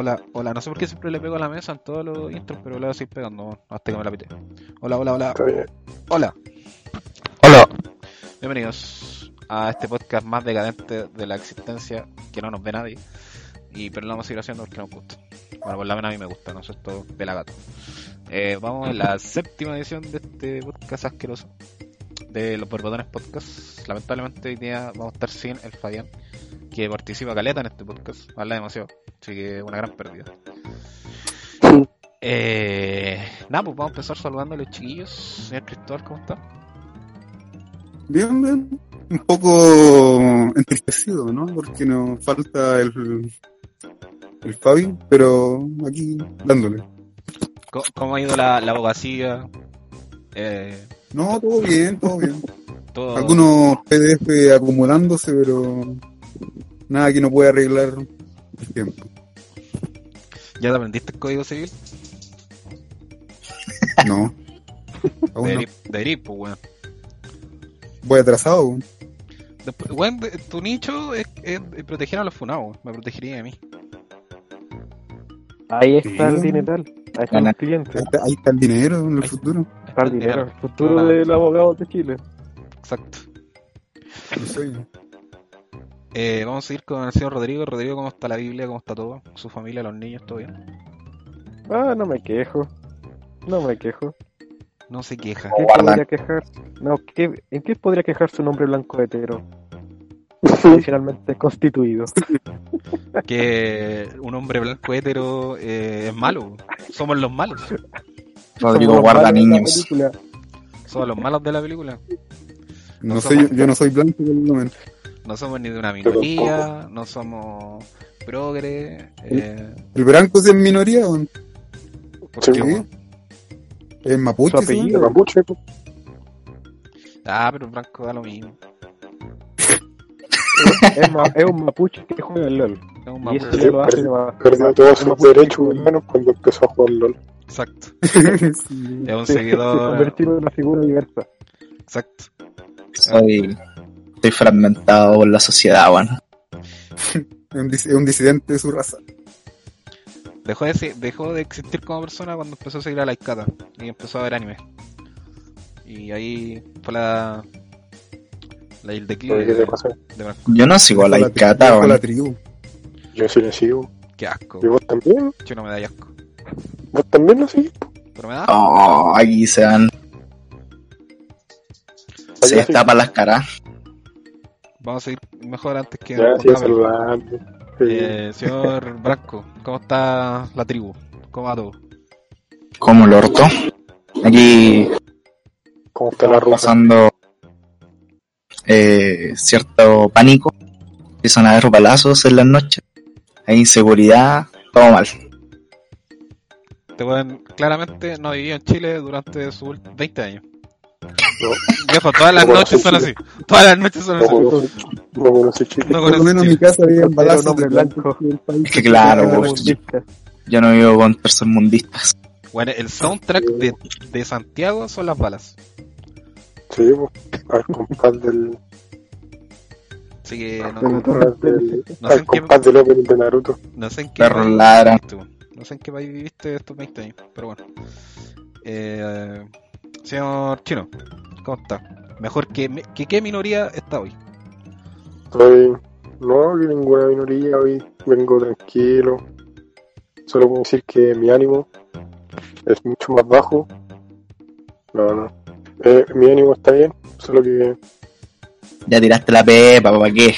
Hola, hola, no sé por qué siempre le pego a la mesa en todos los intros, pero le voy a seguir pegando hasta que me la pite. Hola, hola, hola. Hola. Hola. Bienvenidos a este podcast más decadente de la existencia que no nos ve nadie. Y pero lo vamos a seguir haciendo porque nos gusta. Bueno, por la menos a mí me gusta, no sé esto de la gato. Eh, vamos en la séptima edición de este podcast asqueroso de los Borbotones Podcast. Lamentablemente hoy día vamos a estar sin el Fabián, que participa caleta en este podcast, habla demasiado, así que una gran pérdida. Eh, nada, pues vamos a empezar saludando a los chiquillos. Señor Cristóbal, ¿cómo está? Bien, bien. Un poco entristecido, ¿no? Porque nos falta el, el Fabi, pero aquí dándole. ¿Cómo, cómo ha ido la, la abogacía? Eh, No, todo bien, todo bien. todo... Algunos PDF acumulándose, pero nada que no pueda arreglar el tiempo. ¿Ya te aprendiste el código civil? No. Aún no. Deberí, deberí, pues, weón. Voy atrasado. weón. Después, weón, de- tu nicho es, es proteger a los funados, weón. me protegería de mí. Ahí está el dineral. Ahí están Gana. los clientes. Ahí está, ahí está el dinero en el Ahí- futuro. Está el dinero. El futuro del abogado de Chile. Exacto. No sé. Eh, vamos a seguir con el señor Rodrigo. Rodrigo, ¿cómo está la Biblia? ¿Cómo está todo? ¿Su familia, los niños, todo bien? Ah, no me quejo. No me quejo. No se queja. ¿Qué podría quejar? No, ¿qué, ¿en qué podría quejarse un hombre blanco hetero? Tradicionalmente constituido. Que un hombre blanco hétero eh, es malo. Somos los malos. Rodrigo Somos guarda malos de la niños. película. Somos los malos de la película. No No soy, somos- yo no soy blanco por el momento. No somos ni de una minoría, no somos progre. Eh, El blanco es en minoría, weón. ¿por Sí, qué. Es mapuche, sí, mapuche. Ah, pero el blanco da lo mismo. Es, ma- es un mapuche que juega el LOL. Es un Y mapuche. eso ya lo hace. Perdió todos sus derechos humanos cuando empezó a jugar LOL. Exacto. Sí. Es un Sí, Se seguidor. convirtió en una figura diversa. Exacto. Soy, estoy fragmentado por la sociedad, bueno. Es un, disidente de su raza. Dejó de, dejó de existir como persona cuando empezó a seguir a la Ikata y empezó a ver anime. Y ahí fue la. la el declive ¿Qué de, de. Yo no sigo a la la bueno. tribu. Yo sí le sigo. Qué asco. ¿Y vos también? Yo no me da asco. ¿Vos también lo seguís? Pero me da. Oh, aquí se dan. Se destapan las caras. Vamos a seguir mejor antes que. Saludando. Sí. Eh, señor Branco, ¿cómo está la tribu? ¿Cómo va todo? Como el orto. Aquí ¿Cómo está la ruta? pasando eh, cierto pánico. Empiezan a haber balazos en las noches. Hay inseguridad. Todo mal. Te pueden, claramente no vivió en Chile durante sus ult- 20 años. Viejo, todas las No noches son así. Todas las noches son así. no conoce Chile. No Por lo menos en mi casa había balazos hombre blanco. Es que claro, yo no vivo con personas mundistas. Bueno, el soundtrack de, de Santiago son las balas. Sí, pues, al compás del, Así que no, No sé en qué- compás del opening de Naruto. no sé en qué país viviste. No sé en qué país viviste estos 20 años, pero bueno. Eh, señor Chino, ¿cómo está? Mejor que, que qué minoría está hoy. Estoy, no, que ninguna minoría hoy. Vengo tranquilo. Solo puedo decir que mi ánimo es mucho más bajo. No, no. Eh, mi ánimo está bien, solo que Ya tiraste la pepa, ¿para qué?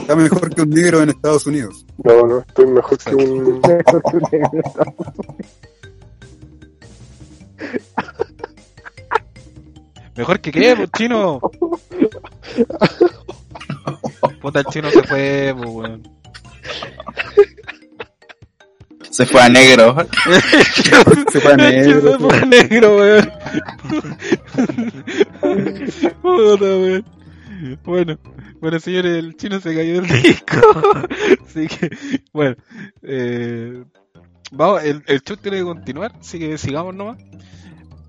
Está mejor que un negro en Estados Unidos. no, no, estoy mejor que un Mejor que un negro. ¿Mejor que qué, pues, Chino? Puta, el Chino se fue, pues, weón. Se fue a negro. Se fue a negro. se fue a negro, weón. Puta, weón. Bueno, bueno, señores, el chino se cayó del disco. Así que, bueno, eh, vamos, el, el show tiene que continuar, así que sigamos nomás.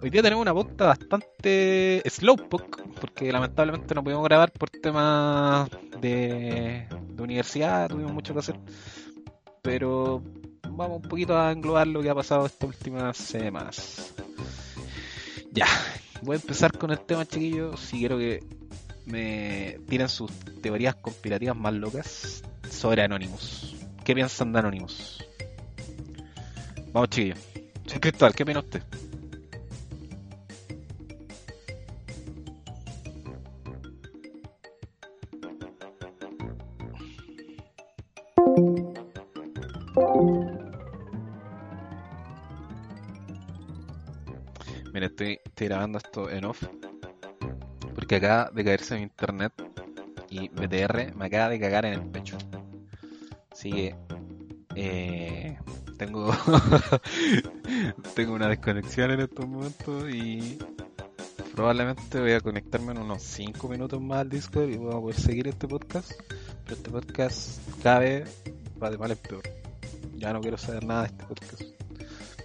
Hoy día tenemos una pauta bastante slowpoke, porque lamentablemente no pudimos grabar por temas de, de universidad, tuvimos mucho que hacer. pero vamos un poquito a englobar lo que ha pasado estas últimas semanas. Ya, voy a empezar con el tema, chiquillos. Si quiero que me tiren sus teorías conspirativas más locas sobre Anonymous. ¿Qué piensan de Anonymous? Vamos, chiquillos. Señor Cristóbal, ¿qué opina usted? Mira, estoy, estoy grabando esto en off. Porque acaba de caerse mi internet y BTR me acaba de cagar en el pecho. Así que eh, tengo tengo una desconexión en estos momentos y probablemente voy a conectarme en unos 5 minutos más al Discord y voy a poder seguir este podcast. Pero este podcast cada vez va de mal en peor. Ya no quiero saber nada de este podcast.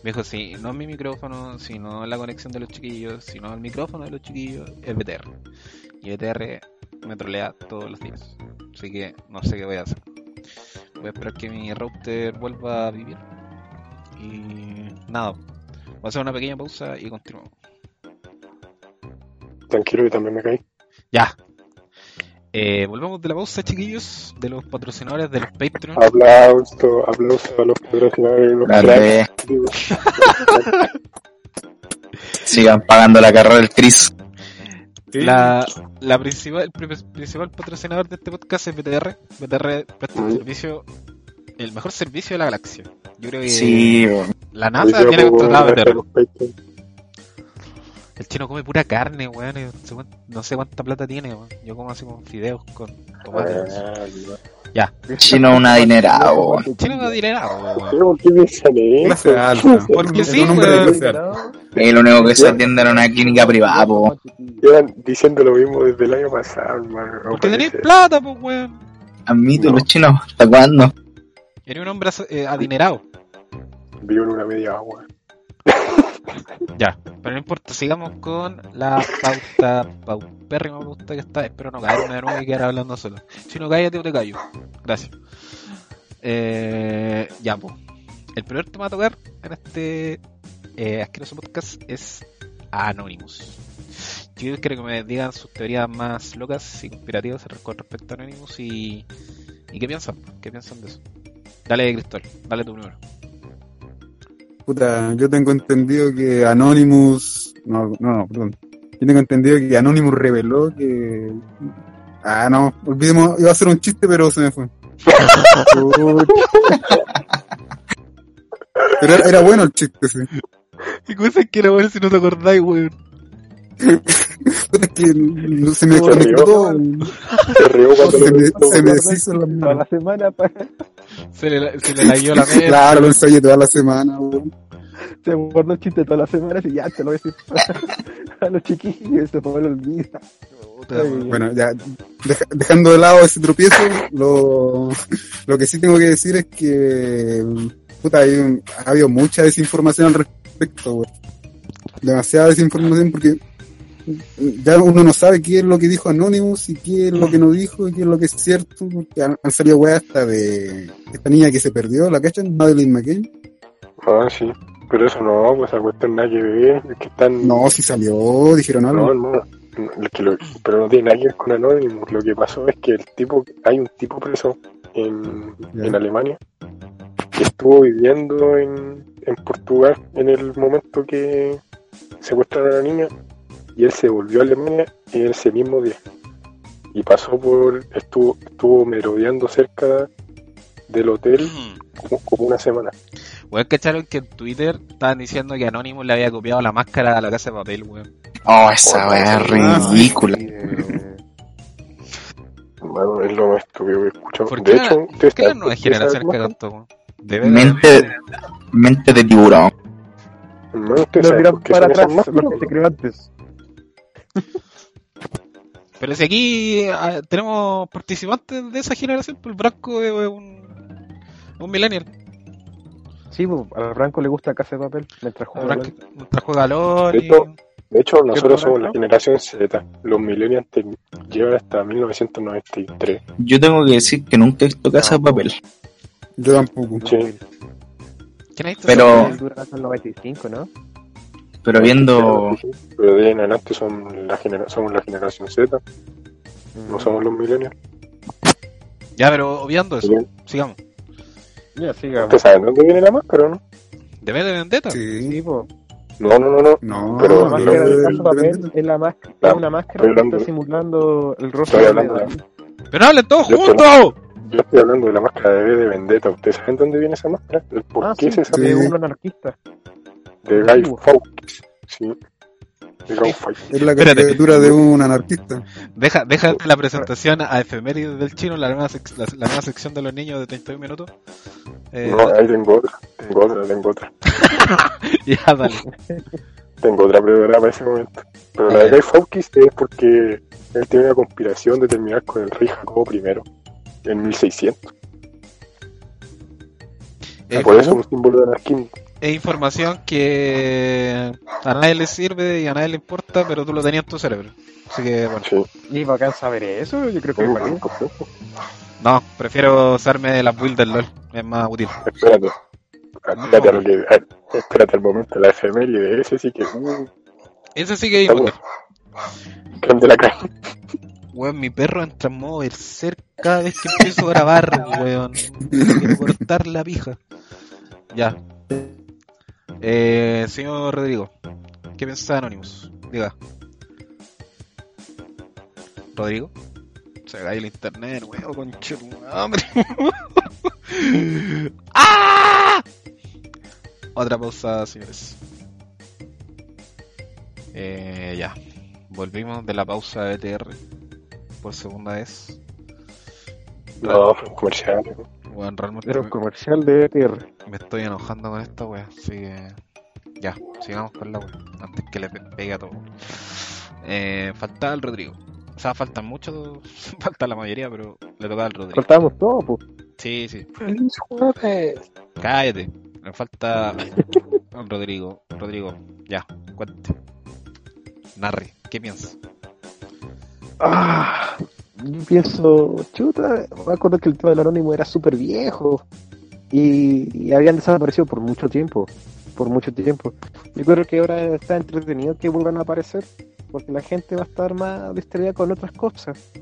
Viejo, si no es mi micrófono, si no es la conexión de los chiquillos, si no es el micrófono de los chiquillos, es BTR. Y BTR me trolea todos los días. Así que no sé qué voy a hacer. Voy a esperar que mi router vuelva a vivir. Y nada, voy a hacer una pequeña pausa y continuamos. Tranquilo, que también me caí. Ya. Eh, volvemos de la pausa, chiquillos, de los patrocinadores de los Patreon. Aplauso, aplauso a los patrocinadores de los Sigan pagando la carrera del Chris. La, la principal, el pri- principal patrocinador de este podcast es BTR. BTR presta un servicio, el mejor servicio de la galaxia. Yo creo que Sí, weón. la NASA tiene pongo contratado a Patreon. El chino come pura carne, weón. y No sé, cuánta plata tiene, weón. Yo como así con fideos con tomate. Ah, Chino un adinerado, weón. El chino no dirá nada, weón. ¿Pero por qué piensan eso? Porque sí, Un weón. Es lo único que se atiende en una clínica privada, po. Llevan diciendo lo mismo desde el año pasado, hermano. no Porque tenéis plata, pues, weón. Admito No. los chinos. ¿Hasta cuándo? Eres un hombre eh, adinerado. Vivo en una media agua. Ya, pero no importa, sigamos con la pauta, paupérrima pauta que está. Espero no caerme de nuevo y quedar hablando solo. Si no cállate o te callo. Gracias. Eh, ya, pues. El primer tema a tocar en este eh, asqueroso podcast es Anonymous. Yo quiero que me digan sus teorías más locas y conspirativas con respecto a Anonymous y, y qué piensan, qué piensan de eso. Dale, Cristóbal, dale tú primero. Puta, yo tengo entendido que Anonymous. No, no, no, perdón. Yo tengo entendido que Anonymous reveló que. Ah, no, olvidemos, iba a ser un chiste, pero se me fue. Pero era, era bueno el chiste, sí. ¿Y cosas que era bueno si no te acordáis, weón? Que no se me Se rió. conectó. Se rió cuando Se me, se me deshizo la Toda la semana pa- Se le, se le laguió la mesa. Claro, lo ensayé toda la semana, weón. se guardó el chiste todas las semanas y ya te lo voy a decir a los chiquillos, se me lo olvida. Bueno, ya deja- dejando de lado ese tropiezo, lo, lo que sí tengo que decir es que puta, hay un- ha habido mucha desinformación al respecto, weón. Demasiada desinformación porque ya uno no sabe qué es lo que dijo Anonymous y qué es lo que no dijo y qué es lo que es cierto, porque han, han salido weas hasta de esta niña que se perdió, ¿la cachan? Madeleine McCain. Ah, sí. Pero eso no, pues esa cuestión nada que ver. Es que están. No, sí salió, dijeron No, algo. No, que lo- pero no tiene nada que ver con Anonymous. Lo que pasó es que el tipo, hay un tipo preso en, en Alemania que estuvo viviendo en, en Portugal en el momento que secuestraron a la niña y él se volvió a Alemania en ese mismo día y pasó por estuvo estuvo merodeando cerca del hotel como, como una semana Weón, cacharon que en Twitter estaban diciendo que Anonymous le había copiado la máscara a la casa de papel, weón. Oh, esa weá es ridícula. Bueno, es lo más estúpido que he escuchado. ¿Por de qué, hecho, la- ¿ustedes ¿por qué saben generaciones más? cagan tanto, weón? Debe de- Mente, mente de tiburón. Hermano, ¿ustedes saben miran para atrás lo que se creó antes. Pero si aquí ah, tenemos participantes de esa generación, pues el Branco es un, un millennial. Sí, pues, al Franco le gusta Casa de Papel mientras juega. Branco mientras juega LOL De y... hecho, De hecho, nosotros somos la generación Z. Los millennials te- llevan hasta 1993. Yo tengo que decir que nunca he visto casa de papel. Yo tampoco. Sí. ¿Quién ha visto Pero- 95, ¿no? Pero viendo, Pero de ahí en adelante son la genera somos la generación Z, no somos los millennials. Ya, pero obviando eso, Bien. sigamos. Ya, siga. ¿Ustedes saben dónde viene la máscara o no? ¿De V de Vendetta? Sí. Sí, po. No, no, no, no. No, Pero La máscara del- caso papel Vendetta. es la máscara, es una máscara que está simulando el rostro de Dalí. ¡Pero hablen todos juntos! Yo estoy hablando de la máscara de B de Vendetta. ¿Ustedes saben dónde viene esa máscara? ¿El ¿Por Ah, qué sí, es esa? Sí. de un anarquista. De Guy. Fawkes. Sí. De Guy Fawkes. Es la caricatura de un anarquista. Deja, deja la presentación a efemérides del chino, la nueva, sec- la, la nueva sección de los niños de 31 minutos. Eh, No, ahí tengo otra. Tengo otra, tengo otra. ya, dale. Tengo otra preparada para ese momento. Pero la de Guy Fawkes es porque él tiene una conspiración de terminar con el rey Jacobo I en 1600. Eh, por eso es un símbolo de anarquismo. Es información que a nadie le sirve y a nadie le importa, pero tú lo tenías en tu cerebro. Así que, bueno. Sí. Y bacán saber eso, yo creo que es. No, prefiero usarme de las builds del LOL. Es más útil. Espérate. Espérate, a lo que, a- espérate al momento, la efeméride, ese sí que. Uh, Ese sí que es la crema. Weón, mi perro entra en modo berserk cada vez que empiezo a grabar, weón. Quiero cortar la pija. Ya. Eh, señor Rodrigo, ¿qué piensa Anonymous? Diga. Rodrigo. Se cae el internet, concha tu madre. ¡Ah! Otra pausa, señores. Eh, ya. Volvimos de la pausa de ETR por segunda vez. No, fue un comercial. Bueno, realmente Era un me, comercial de ETR. me estoy enojando con esta wea, así que ya, sigamos con la wea, antes que le pe- pegue a todo. Eh, falta el Rodrigo. O sea, faltan muchos, falta la mayoría, pero le toca al Rodrigo. Cortábamos todo, pues. Sí, sí, ¡Feliz jueves! cállate. Me falta al Rodrigo. Rodrigo, ya, cuente. Narri, ¿qué piensas? Ah, yo pienso, chuta, me acuerdo que el tema del anónimo era súper viejo y, habían desaparecido por mucho tiempo, por mucho tiempo. Yo creo que ahora está entretenido que vuelvan a aparecer porque la gente va a estar más distraída con otras cosas.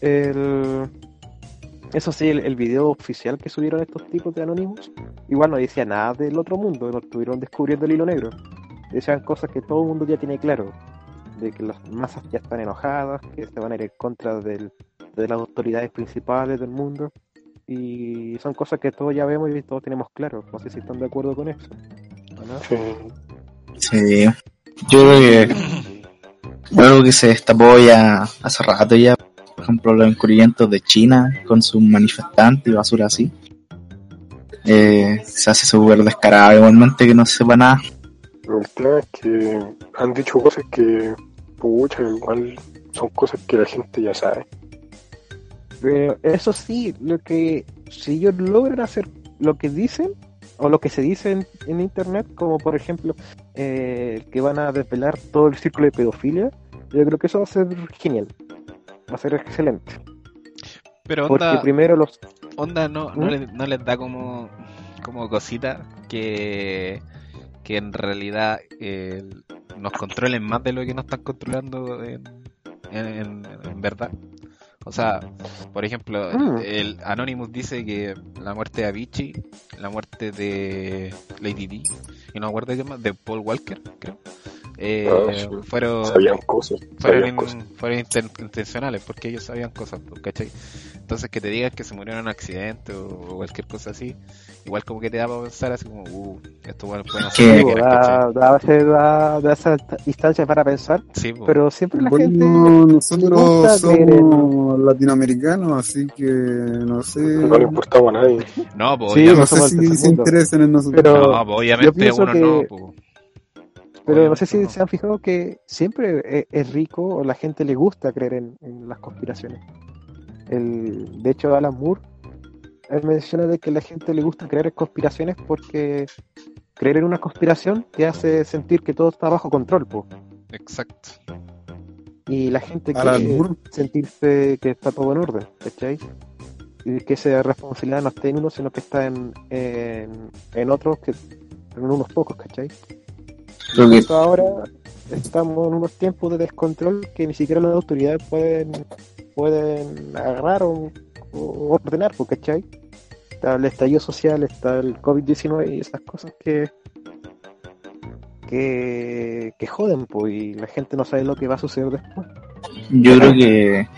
El, eso sí, el, video oficial que subieron estos tipos de Anonymous, igual no decía nada del otro mundo, no estuvieron descubriendo el hilo negro. Decían cosas que todo el mundo ya tiene claro de que las masas ya están enojadas, que se van a ir en contra del- de las autoridades principales del mundo. Y son cosas que todos ya vemos y todos tenemos claro. No sé si están de acuerdo con eso. ¿o no? Sí. sí, yo creo que algo que se destapó ya hace rato ya, por ejemplo los encubrimientos de China con sus manifestantes y basura así. Eh, se hace súper descarado igualmente que no se sepa nada. El tema es que han dicho cosas que, pucha, igual son cosas que la gente ya sabe. Pero eso sí, lo que si ellos logran hacer lo que dicen o lo que se dice en, en internet, como por ejemplo eh, que van a desvelar todo el círculo de pedofilia, yo creo que eso va a ser genial, va a ser excelente, Pero porque onda, primero los onda no, no, ¿Mm? les, no les da como, como cosita que, que en realidad eh, nos controlen más de lo que nos están controlando en, en, en- en verdad. O sea, por ejemplo, Mm. el Anonymous dice que la muerte de Avicii, la muerte de Lady D, y no me acuerdo qué más, de Paul Walker, creo, eh, Ah, sí. fueron, Sabían cosas. fueron, Sabían in- cosas. fueron inten- intencionales porque ellos sabían cosas, pues, ¿cachai? Entonces que te digan que se murieron en un accidente o, o cualquier cosa así, igual como que te da para pensar así como, uh, esto bueno, pueden hacer lo que da, da, da- da esa instancia para pensar, Sí, pues. pero siempre la Bueno, gente nosotros somos latinoamericanos, así que no sé. No le importaba a nadie. no, pues, Sí, obviamente, No sé si se interesan en nosotros. Pero- no, pues, obviamente uno que- no, pues. Pero no sé si se han fijado que siempre es, es rico o la gente le gusta creer en, en las conspiraciones. El, de hecho, Alan Moore, él menciona de que a la gente le gusta creer en conspiraciones porque creer en una conspiración te hace sentir que todo está bajo control, po. Exacto. y la gente Alan quiere Moore. sentirse que está todo en orden, ¿cachai? y que esa responsabilidad no esté en uno, sino que está en, en, en otros, que en unos pocos, ¿cachai? Creo que ahora estamos en unos tiempos de descontrol que ni siquiera las autoridades pueden pueden agarrar o, o ordenar, pues, ¿cachai? Está el estallido social, está el COVID-19 y esas cosas que que, que joden, pues, y la gente no sabe lo que va a suceder después. yo creo que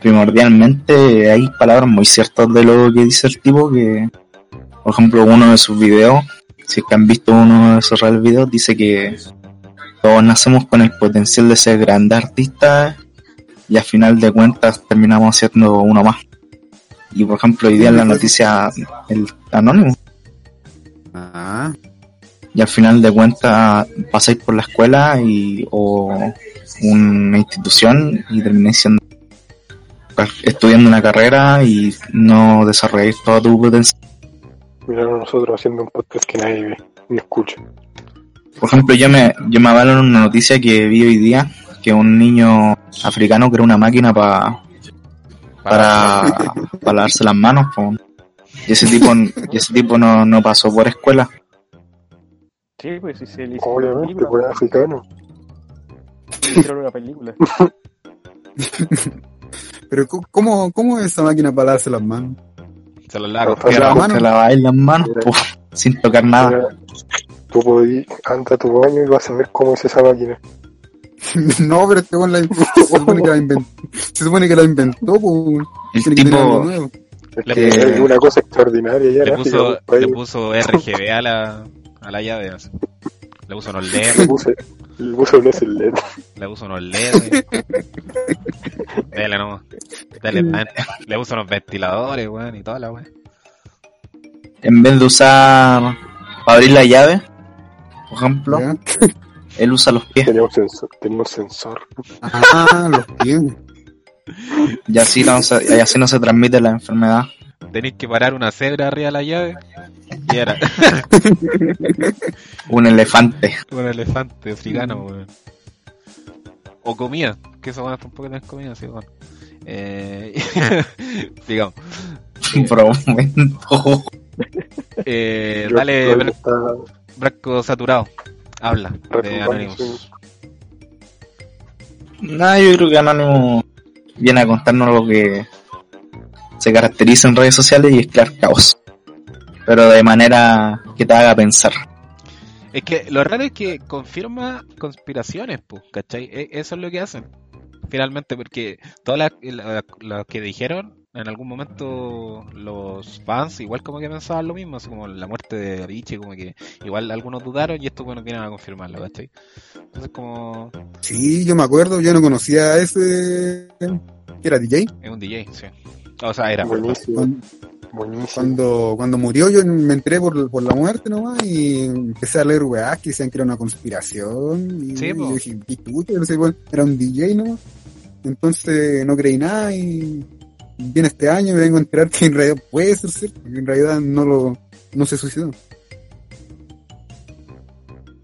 primordialmente hay palabras muy ciertas de lo que dice el tipo que, por ejemplo, uno de sus videos, si es que han visto uno de esos real videos, dice que todos nacemos con el potencial de ser grandes artistas y al final de cuentas terminamos siendo uno más. Y por ejemplo, hoy día en la noticia el anónimo Ah, y al final de cuentas pasáis por la escuela y o una institución y termináis siendo estudiando una carrera y no desarrolláis todo tu potencial. Miraron nosotros haciendo un podcast que nadie ve ni escucha. Por ejemplo, yo me, yo me avalo en una noticia que vi hoy día que un niño africano creó una máquina pa- para, para lavarse las manos. po. Y ese tipo, y ese tipo no, no pasó por escuela. Sí, pues sí, se le Obviamente, pues africano. una película. pero ¿cómo, ¿cómo es esa máquina para darse las manos? Se lo lavo. Tierra. la mano. Te laváis las manos po, sin tocar nada. Tú podís, anda a tu baño y vas a ver cómo es esa máquina. no, pero este la, se supone que la inventó. Se supone que la inventó, pues. El tiene que tipo, nuevo. Es Le- que es una cosa extraordinaria ya Le en puso, le puso RGB a la, a la llave. así. Le puso unos Le LED, puse, le puse un LED. le puso unos LED. Dale nomás. Dale, man. Le puso unos ventiladores, weón, y toda la weón. en vez de usar para abrir la llave, por ejemplo, ¿Ya? él usa los pies. Un sensor. Un sensor. Ah, los pies. Y así no se, y así no se transmite la enfermedad. Tenéis que parar una cebra arriba de la llave. Y era Un elefante. un elefante africano, weón. O comida, que eso bueno, tampoco tenés comida, sí, bueno. Eh, digamos. Por un momento. Eh, dale, creo que Bra- está Brasco saturado. Habla de Anonymous. Nada, yo creo que Anónimo viene a contarnos lo que se caracteriza en redes sociales y es crear caos. Pero de manera que te haga pensar. Es que lo raro es que confirma conspiraciones, pues, ¿cachai? E- Eso es lo que hacen. Finalmente, porque todas las la- las que dijeron, en algún momento los fans igual como que pensaban lo mismo, así como la muerte de Avicii, como que igual algunos dudaron y estos bueno vienen a confirmarlo, ¿cachai? Entonces como Sí, yo me acuerdo, yo no conocía a ese. era DJ. es un DJ, sí. O sea, era. Buenísimo. Cuando, Buenísimo. cuando, cuando murió, yo me enteré por, por la muerte nomás y empecé a leer weás que decían que era una conspiración. Y Sí, yo po. dije. No sé, bueno, era un DJ nomás. Entonces no creí nada y viene este año y me vengo a enterar que en realidad puede ser cierto, que en realidad no lo no se suicidó.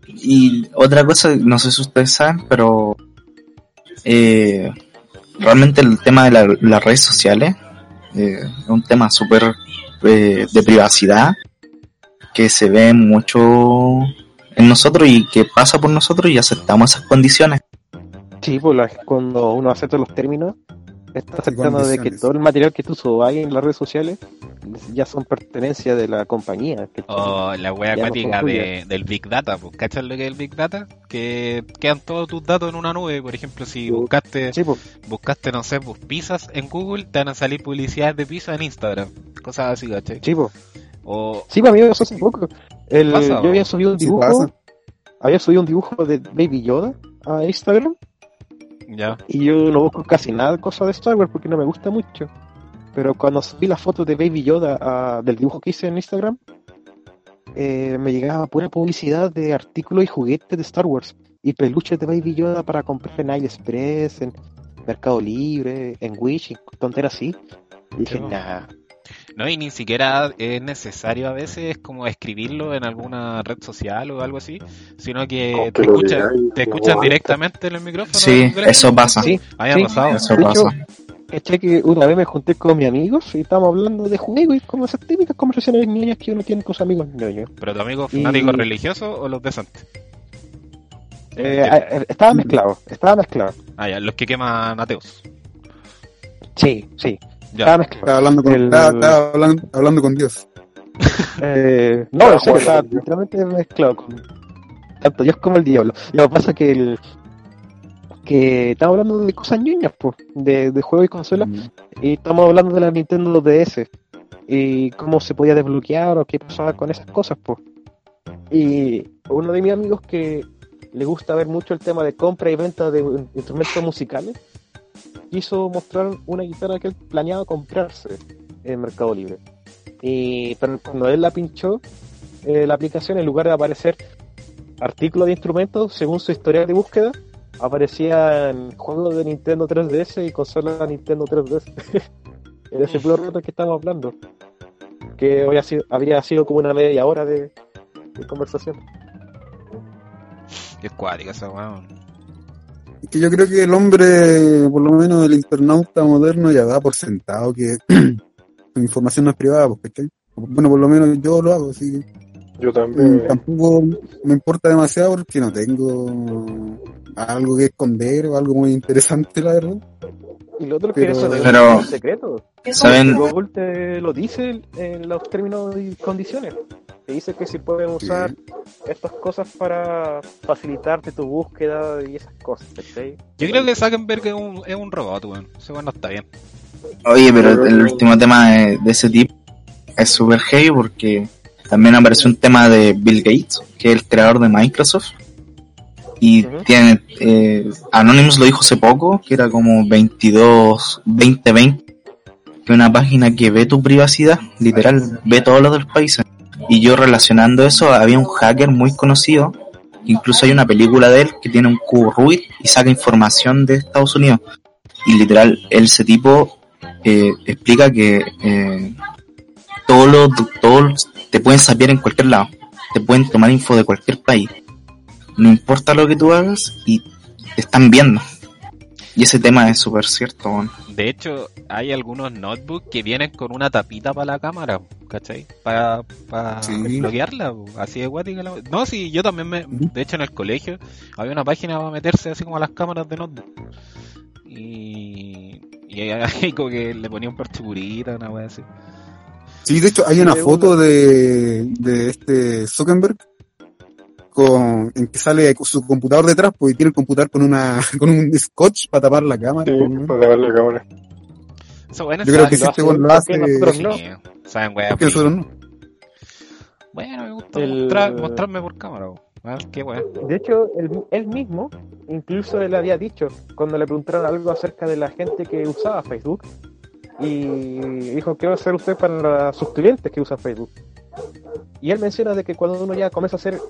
Y otra cosa, no sé si ustedes saben, pero eh, realmente el tema de la- las redes sociales eh, es un tema súper eh, de privacidad que se ve mucho en nosotros y que pasa por nosotros y aceptamos esas condiciones. Sí, pues cuando uno acepta los términos, está aceptando de que todo el material que tú subas en las redes sociales ya son pertenencia de la compañía. O la wea no acuática de, tuyas. del Big Data, pues, ¿cachas lo que es el Big Data? Que quedan todos tus datos en una nube, por ejemplo, si buscaste Sí, pues, buscaste, no sé, pues pizzas en Google, te van a salir publicidades de pizza en Instagram. Cosas así, ¿cachai? sí, pues. O, Sí, para mí me pasó hace poco. El, Pasa, yo había subido un dibujo, había subido un dibujo de Baby Yoda a Instagram y yo no busco casi nada de cosas de Star Wars porque no me gusta mucho. Pero cuando subí la foto de Baby Yoda a- del dibujo que hice en Instagram, eh, me llegaba pura publicidad de artículos y juguetes de Star Wars y peluches de Baby Yoda para comprar en AliExpress, en Mercado Libre, en Wish, y tonteras así. Y dije, nah, No, y ni siquiera es necesario a veces como escribirlo en alguna red social o algo así, sino que te, escuchan, te escuchan directamente en el micrófono. Sí, eso pasa. Sí, sí. pasado. Eso De pasa. hecho, que una vez me junté con mis amigos y estábamos hablando de juegos y como esas típicas conversaciones niñas que uno tiene con sus amigos niños. ¿Pero tu amigo Y- fanático religioso o los decentes? Eh, eh, estaba mezclado, estaba mezclado. Ah, ya, los que queman ateos. Sí, sí, Ya. estaba mezclado. Estaba hablando con, El- estaba, estaba hablando, hablando con Dios. Eh, no, Estaba en serio, estaba literalmente mezclado con tanto Dios como el diablo. Lo que pasa es que el que estamos hablando de cosas ñoñas, pues, de, de juegos y consolas, Mm. y estamos hablando de la Nintendo DS y cómo se podía desbloquear o qué pasaba con esas cosas, pues. Y uno de mis amigos que le gusta ver mucho el tema de compra y venta de instrumentos musicales, quiso mostrar una guitarra que él planeaba comprarse en Mercado Libre. Y pero cuando él la pinchó, eh, la aplicación, en lugar de aparecer artículos de instrumentos, según su historial de búsqueda, aparecían juegos de Nintendo 3DS y consolas Nintendo 3DS. en ese puro rato que estamos hablando. Que hoy ha sido, habría sido como una media hora de, de conversación. Qué cuática esa weón. Es que yo creo que el hombre, por lo menos el internauta moderno, ya da por sentado que su información no es privada, pues, ¿cachai? Bueno, por lo menos yo lo hago, así que Yo mm, también. tampoco me importa demasiado porque no tengo algo que esconder o algo muy interesante, la verdad. Y lo otro Pero- que eso es Pero- un secreto. ¿Saben? Google te lo dice en los términos y condiciones. Te dice que si pueden usar estas cosas para facilitarte tu búsqueda y esas cosas. ¿cachai? Yo creo que Zuckerberg es un, es un robot, weón. Ese weón no está bien. Oye, pero el último tema de, de ese tipo es super heavy porque también apareció un tema de Bill Gates, que es el creador de Microsoft. Y tiene, eh, Anonymous lo dijo hace poco, que era como 22, 2020, que una página que ve tu privacidad, literal, ve todo lo del país. Y yo relacionando eso, había un hacker muy conocido, incluso hay una película de él que tiene un cubo Rubik y saca información de Estados Unidos. Y literal, ese tipo eh, explica que eh, todos los te pueden saber en cualquier lado, te pueden tomar info de cualquier país, no importa lo que tú hagas y te están viendo. Y ese tema es súper cierto. De hecho, hay algunos notebooks que vienen con una tapita para la cámara, ¿cachai? Para Sí. bloquearla, así de guática la... No, sí, yo también me... De hecho, en el colegio había una página para meterse así como a las cámaras de notebook. Y... Y ahí como que le ponía un parchipurita, una wea así. Sí, de hecho hay una foto de, de este Zuckerberg con, en que sale con su computador detrás, pues y tiene el computador con una con un scotch para tapar la cámara. Sí, pues, ¿no? para grabar la cámara. Eso, bueno, Yo creo que si este lo ¿por hace, nosotros no? Saben wea. porque nosotros no. Bueno, me gusta El- mostrar- mostrarme por cámara, po. A ver, qué wea. De hecho, él, él mismo, incluso él había dicho, cuando le preguntaron algo acerca de la gente que usaba Facebook, y dijo, ¿qué va a hacer usted para sus clientes que usan Facebook? Y él menciona de que cuando uno ya comienza a hacer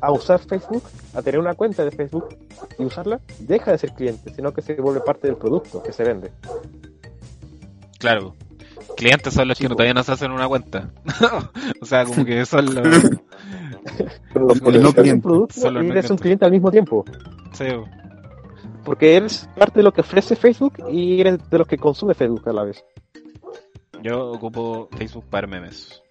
a usar Facebook, a tener una cuenta de Facebook y usarla, deja de ser cliente, sino que se vuelve parte del producto que se vende. Claro. Clientes son los que no, todavía no se hacen una cuenta. o sea, como que son los... Son los no producto Solo y no eres un cliente. al mismo tiempo. sí, po. Porque eres parte de lo que ofrece Facebook y eres de los que consume Facebook a la vez. Yo ocupo Facebook para memes.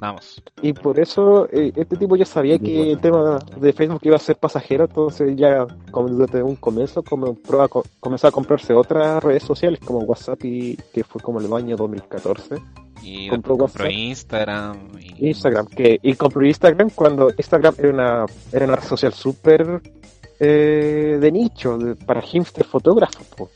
Vamos. Y por eso eh, este tipo ya sabía que el tema de Facebook iba a ser pasajero, entonces ya como desde un comienzo comenzó a, co- comenzó a comprarse otras redes sociales como WhatsApp y que fue como el año 2014. Y Compró compró. Instagram. Y... Instagram, que y compró Instagram cuando Instagram era una, era una red social súper eh, de nicho, de- para hipster fotógrafos.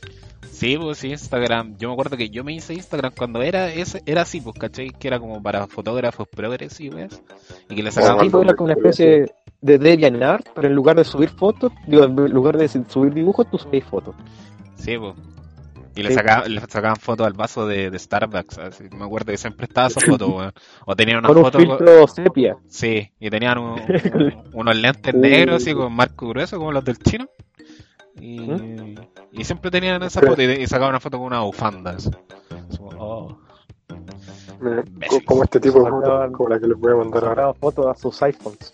Sí, pues sí, Instagram. Yo me acuerdo que yo me hice Instagram cuando era ese, era así, pues, ¿cachai? Que era como para fotógrafos progresivos. Y que le El sacaban... tipo era como una especie de DeviantArt, pero en lugar de subir fotos, digo, en lugar de subir dibujos, tú subís fotos. Sí, pues. Y le Sí. sacaban, le sacaban fotos al vaso de, de Starbucks. Así. Me acuerdo que siempre estaba esa foto, weón. O tenían una Con un foto... con- filtro sepia. Sí, y tenían un- un- unos lentes negros así con marco grueso como los del chino. Y, ¿Mm? y siempre tenían esa foto y, y sacaban una foto con una bufanda. oh. Como este tipo de fotos, como la que les voy a mandar ahora. Fotos a sus iPhones.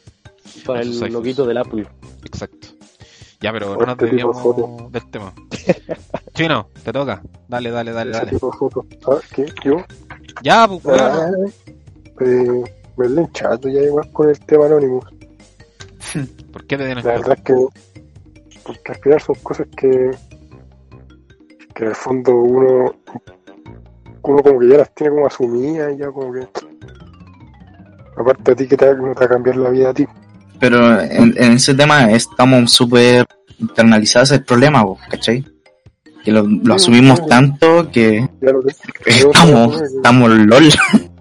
Con A el iPhones. loguito del Apple. Exacto. Ya, pero no Este nos de desviamos del tema. Chino, te toca. Dale, dale, dale, dale. Ah, ¿qué? ¿Yo? Ya, pues. Ah, eh, me leen chato ya igual con el tema Anonymous. ¿Por qué te tienes La verdad es que, porque al final son cosas que, que en el fondo uno, uno como que ya las tiene como asumidas, ya como que, aparte a ti que te, va- no te va a cambiar la vida a ti. Pero en, en ese tema estamos súper internalizados el problema, po, ¿cachai? Que lo, lo asumimos tanto que estamos, estamos LOL.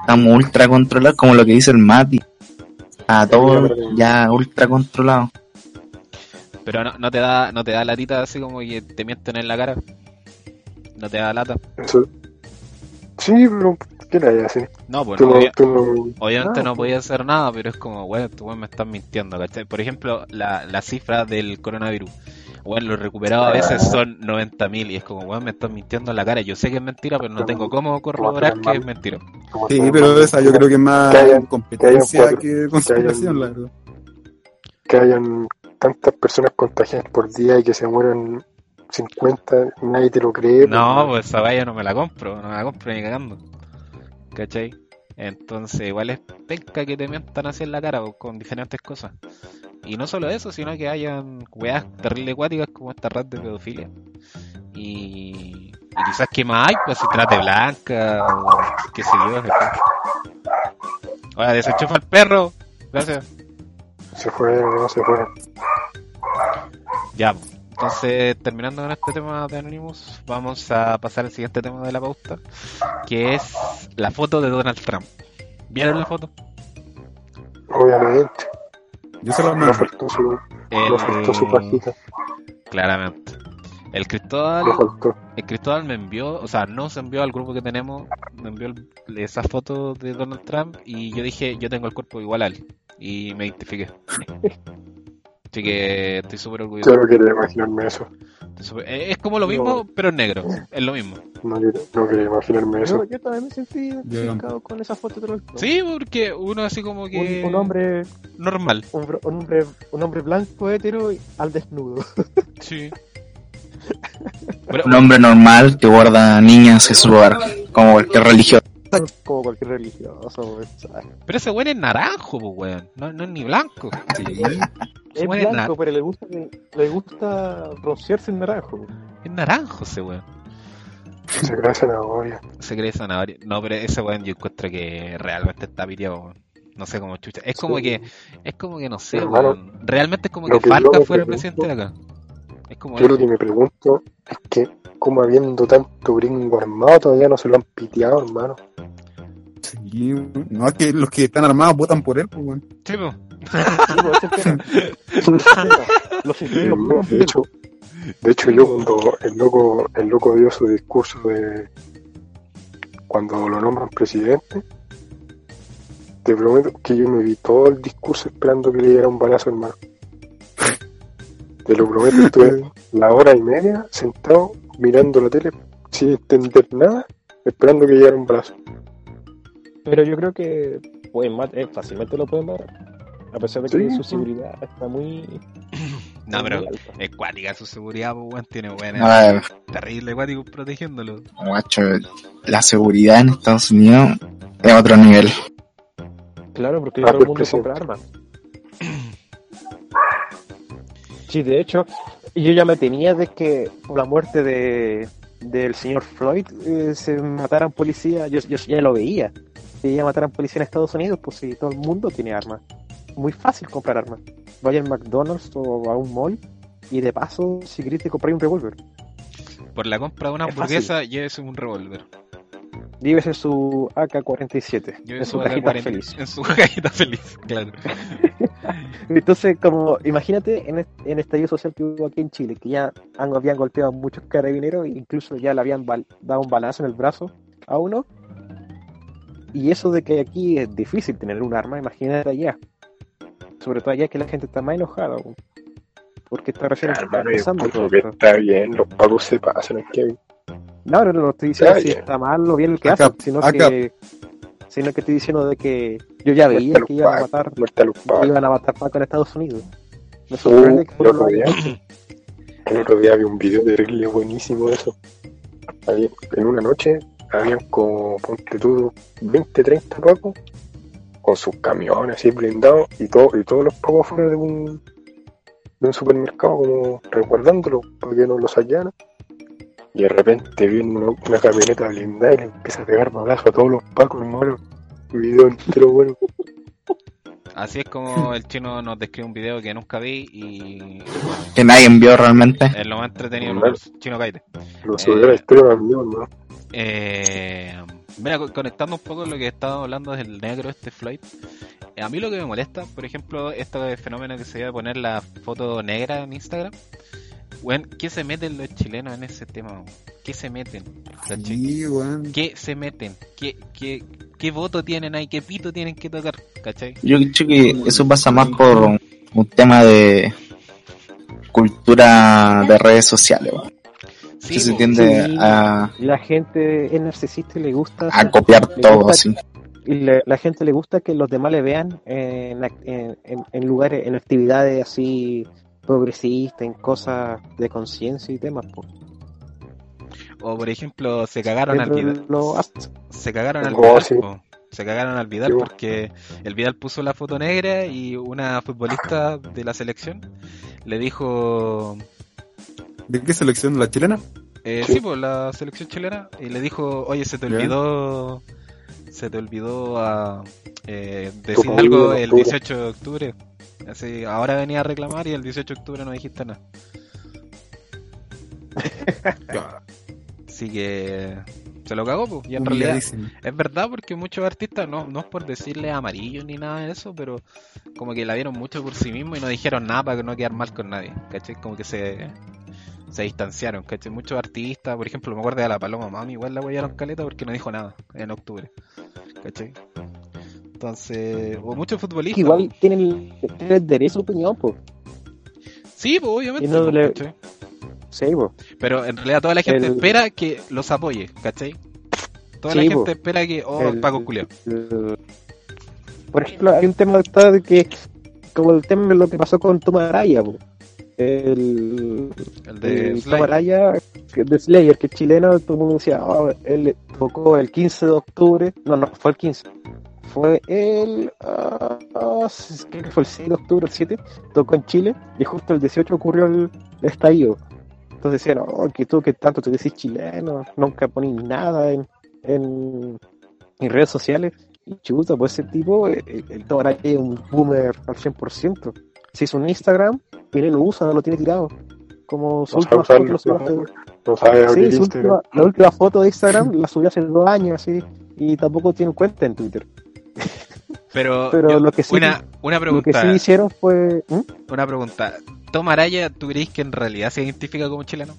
Estamos ultra controlados, como lo que dice el Mati. A todo ya ultra controlado. Pero no, no te da, no te da latita así como que te mienten en la cara. No te da lata. eso, sí, pero ¿qué le así? No, pues Tú no, obvia- tú no, obviamente no pues. podía hacer nada, pero es como, bueno, tú weón, me estás mintiendo, ¿cachai? Por ejemplo, la, la cifra del coronavirus. Bueno, los recuperados a veces son 90.000 y es como, bueno, me estás mintiendo en la cara. Yo sé que es mentira, pero no tengo cómo corroborar que es mentira. Sí, pero esa yo creo que es más Que hayan- competencia que hayan conspiración, que la verdad. que hayan tantas personas contagiadas por día y que se mueran 50, nadie te lo cree. No, pues esa valla no me la compro, no me la compro ni cagando. ¿Cachai? Entonces, igual es penca que te mientan así en la cara pues, con diferentes cosas. Y no solo eso, sino que hayan weas terrible acuáticas como esta red de pedofilia. Y, y quizás que más hay, pues si trate blanca o qué sé yo. Ahora, desenchufa el perro. Gracias. Se fue, no se fue. Ya, entonces terminando con este tema de Anonymous, vamos a pasar al siguiente tema de la pauta, que es la foto de Donald Trump. ¿Vieron la foto? Obviamente. Yo se lo No mando. faltó su, El- no faltó su pajita. Claramente. El No Cristóbal, el Cristóbal me envió, o sea, nos envió al grupo que tenemos, me envió el- esa foto de Donald Trump y yo dije, yo tengo el cuerpo igual a él. Y me identifiqué. Así que estoy súper orgulloso. Yo no quería imaginarme eso. Eh, Es como lo mismo, pero en negro. Es lo mismo. No, quería- no quería imaginarme eso. Yo, yo también me sentí identificado con esa foto Trump. Sí, porque uno así como que... Un, un hombre, Normal. un, hombre, un hombre blanco hetero al desnudo. Sí. Pero, Un hombre normal que guarda niñas en su hogar, como cualquier religión. Como cualquier religioso. pero ese weón es naranjo, pues weón. No, no es ni blanco. Es blanco, pero le gusta, le gusta rociarse en naranjo. es naranjo ese weón. Se crea zanahoria. Se cree zanahoria. No, pero ese weón yo encuentro que realmente está piteado, weón. No sé cómo chucha. Es como Sí. que, es como que no sé, weón. Realmente es como lo que que Falca fuera el pregunto- presidente de acá. Es como Yo lo que me pregunto es que, como habiendo tanto gringo armado, todavía no se lo han piteado, hermano. Sí, no es que los que están armados votan por él, pues, weón. Sí, pues. Los de hecho, de hecho yo cuando el loco, el loco dio su discurso de cuando lo nombran presidente, te prometo que yo me vi todo el discurso esperando que le diera un balazo, hermano. Te lo prometo, estuve la hora y media sentado mirando la tele sin entender nada, esperando que llegara un balazo. Pero yo creo que pueden mat- eh, fácilmente lo pueden matar. A pesar de que Sí, su seguridad está muy. No, pero es cuática su seguridad, pues weón. Tiene A buena. ver, Terrible cuático protegiéndolo. guacho, la seguridad en Estados Unidos es otro nivel. Claro, porque Ah, todo el pues, mundo compra armas. Sí, de hecho, yo ya me temía de que por la muerte de del señor Floyd eh, se mataran policías. Yo, yo ya lo veía. Que ya mataran policías en Estados Unidos, pues si todo el mundo tiene armas. Muy fácil comprar armas. Vaya al McDonald's o a un mall y de paso, si querés, te comprar un revólver. Por la compra de una Es hamburguesa, llévese un revólver. Llévese su AK-47 en su su cajita AK-40 feliz. En su cajita feliz, claro. Entonces, como, imagínate en, en estallido social que hubo aquí en Chile, que ya han, habían golpeado a muchos carabineros incluso ya le habían bal- dado un balazo en el brazo a uno. Y eso de que aquí es difícil tener un arma, imagínate allá. Sobre todo allá que la gente está más enojada. po, Porque está recién yo empezando todo que esto. está bien, los pagos se pasan, es que No, no, no, no estoy diciendo si está mal o bien lo que Acá, sino acá. que sino que estoy diciendo de que yo ya veía Muerte que los iban a matar a los iban a matar Paco en Estados Unidos. Me sorprende Uh, que no lo. El otro día vi un video terrible buenísimo de eso. Había- en una noche habían como, ponte tú, 20, 30 pacos con sus camiones así blindados y, todo, y todos los pacos fuera de un, de un supermercado como resguardándolo para que no lo saquearan. Y de repente viene una, una camioneta blindada y le empieza a pegar balazo a todos los pacos, hermano. Video entero bueno. Así es como el chino nos describe un video que nunca vi y Que nadie envió realmente. es lo más entretenido chino Kaite. Lo subió a la historia también, ¿no? Eh, mira, co- conectando un poco lo que estaba hablando del negro este Floyd. eh, a mí lo que me molesta, por ejemplo, este fenómeno que se llama poner la foto negra en Instagram. Weón, ¿qué se meten los chilenos en ese tema? weón? ¿Qué se meten? Sí, weón. ¿Qué se meten? ¿Qué, qué, ¿Qué voto tienen ahí? ¿Qué pito tienen que tocar? ¿Cachai? Yo creo que eso pasa más por un, un tema de cultura de redes sociales, weón. Sí, que se tiende Sí. a, La gente es narcisista y le gusta. a copiar todo gusta- así. Y le- la gente le gusta que los demás le vean en, act- en, en- en lugares, en actividades así progresistas, en cosas de conciencia y temas. O por ejemplo, se cagaron al Vidal. lo- Se cagaron al Oh, Vidal. sí. Se cagaron al Vidal Sí, porque el Vidal puso la foto negra y una futbolista de la selección le dijo ¿De qué selección? ¿La chilena? Eh, Sí. sí, pues la selección chilena. Y le dijo, oye, se te olvidó. Se te olvidó a, eh, Tu decir algo el octubre". 18 de octubre. Así, ahora venía a reclamar y el 18 de octubre no dijiste nada. Así que se lo cagó, pues. Y en realidad es verdad porque muchos artistas, no, no es por decirle amarillo ni nada de eso, pero como que la vieron mucho por sí mismos y no dijeron nada para no quedar mal con nadie. ¿Cachai? Como que se, se distanciaron, ¿cachai? Muchos artistas, por ejemplo, me acuerdo de la Paloma Mami, igual la huellaron caleta porque no dijo nada en octubre. ¿Cachai? Entonces, o muchos futbolistas. Igual tienen, tienen derecho a su opinión, pues. Sí, pues obviamente. No pues. Sí, pues. Pero en realidad toda la gente El- espera que los apoye, ¿cachai? Toda la gente po. espera que, oh, El- Paco Culeo. Por ejemplo, hay un tema de que, como el tema de lo que pasó con Tom Araya, po. el, El de el Slayer. Araya de Slayer, que es chileno, todo el mundo decía, "Oh, él tocó el 15 de octubre, no, no, fue el 15, fue el, creo que fue el 6 de octubre, el 7, tocó en Chile, y justo el 18 ocurrió el estallido. Entonces decían, oh, que tú que tanto te decís chileno, nunca ponís nada en, en, en redes sociales. Y chuta, pues ese tipo, el, el Tom Araya es un boomer al 100%. Se hizo un Instagram y lo usa, no lo tiene tirado. Como su No última foto, No sabe Sí, su última- la última foto de Instagram la subió hace dos años, así, y tampoco tiene cuenta en Twitter. Pero, Pero yo- lo que sí- una, una Lo que pregunta, sí hicieron fue... ¿Mm? una pregunta. ¿Tom Araya, tú crees que en realidad se identifica como chileno?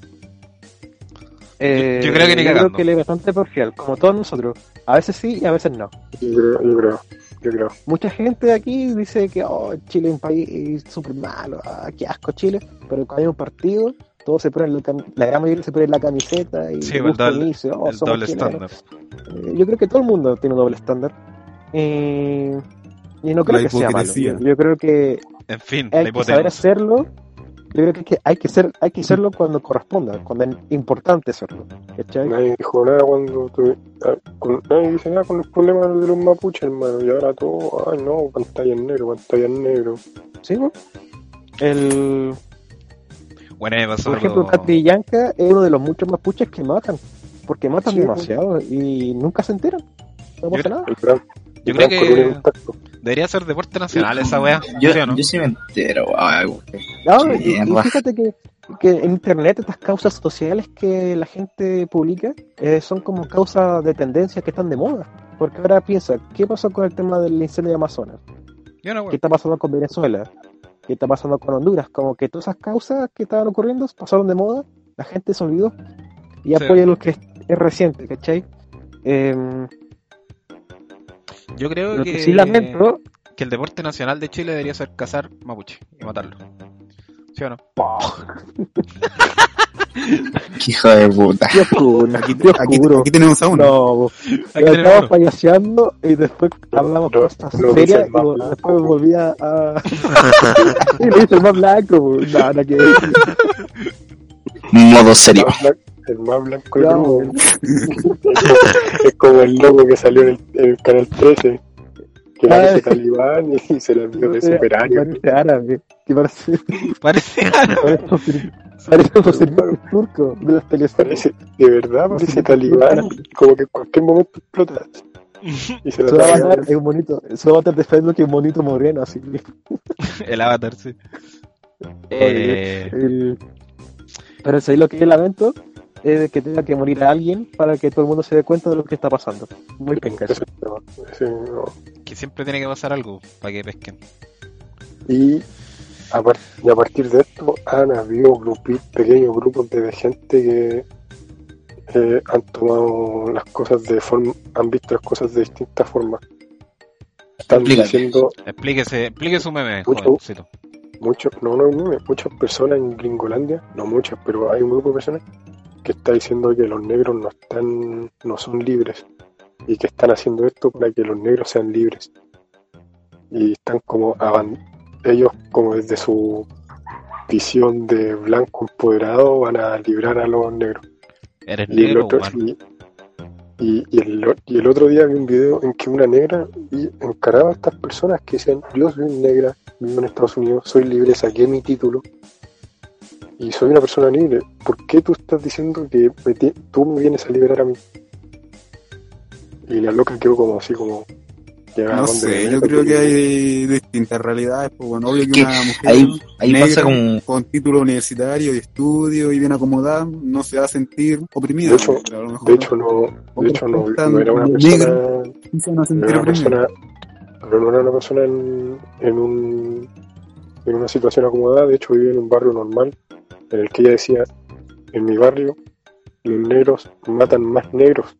Eh, yo creo que ni yo creo que él es bastante parcial, como todos nosotros. A veces sí y a veces no. Yo creo, yo creo, yo creo. Mucha gente de aquí dice que oh, Chile es un país súper malo, ah, qué asco Chile, pero cuando hay un partido, todos se ponen la, cam- la gran mayoría se pone la camiseta y Sí, el doble- unirse, oh, el somos doble chilenos. estándar. Eh, yo creo que todo el mundo tiene un doble estándar. Eh, y no creo La que sea malo. Yo, yo creo que En fin, la hay que saber hacerlo. Yo creo que hay que, hay que, ser, hay que hacerlo cuando corresponda, cuando es importante hacerlo. ¿cachai? Nadie dijo nada cuando tuve, ah, con- nadie dice nada con los problemas de los mapuches, hermano. Y ahora todo, ay no, pantalla en negro, pantalla en negro. ¿Sí, po? El, Bueno, me pasó por ejemplo, Catrillanca es uno de los muchos mapuches que matan, porque matan Sí, demasiado y nunca se enteran. No pasa Yo- nada. El Yo creo que debería ser deporte nacional esa wea. Yo, ¿sí no? yo sí me entero. No, y, fíjate que, que en internet estas causas sociales que la gente publica eh, son como causas de tendencias que están de moda. Porque ahora piensa, ¿qué pasó con el tema del incendio de Amazonas? Yo no, ¿Qué está pasando con Venezuela? ¿Qué está pasando con Honduras? Como que todas esas causas que estaban ocurriendo pasaron de moda, la gente se olvidó y Sí. apoya lo que es, es reciente, ¿cachai? Em, Yo creo lo que, que sí lamento, que el deporte nacional de Chile debería ser cazar mapuche y matarlo. ¿Sí o no? Qué hijo de puta. qué oscuro, Aquí, qué aquí, aquí tenemos a uno. No, Aquí estaba payaseando y después hablamos lo- cosas lo serias y blanco. después volvía a... y le dice el más blanco, pues, no, no, que... Modo serio. El más blanco es como el loco que salió en el, en el canal 13 que Ah, parece talibán y se la vio de superario Parece árabe. Que parece, Parece parece un ser- parece un servicio turco de las teleseries. parece de verdad parece talibán como que en cualquier momento explota y se avatar es un bonito, su avatar de Facebook es un bonito moreno, así que el avatar, sí. Eh, el- Pero ¿sabes lo que yo lamento? Es de que tenga que morir alguien para que todo el mundo se dé cuenta de lo que está pasando. Muy penca eso. No. que siempre tiene que pasar algo para que pesquen. y a, par- y a partir de esto han habido grupi- pequeños grupos de gente que eh, han tomado las cosas de forma han visto las cosas de distintas formas están Explícate. diciendo Explíquese, explique su meme, muchos, no, no, no, muchas personas en Gringolandia, no muchas, pero hay un grupo de personas que está diciendo que los negros no están, no son libres y que están haciendo esto para que los negros sean libres y están como ellos como desde su visión de blanco empoderado van a librar a los negros Eres y el negro, otro humano. y, y- y el, y el otro día vi un video en que una negra y encaraba a estas personas que decían yo soy negra, vivo en Estados Unidos, soy libre, saqué mi título y soy una persona libre. ¿Por qué tú estás diciendo que me ti- tú me vienes a liberar a mí? Y la loca quedó como así como No sé, me yo creo que hay distintas realidades. Pues bueno, obvio que Que una mujer Ahí, ahí negra pasa como. con título universitario y estudio y bien acomodada no se va a sentir oprimida. De hecho- pero a lo mejor de hecho no, de hecho no, no era una persona no era una persona, pero no era una persona en, en, un, en una situación acomodada, de hecho vivía en un barrio normal, en el que ella decía, en mi barrio los negros matan más negros.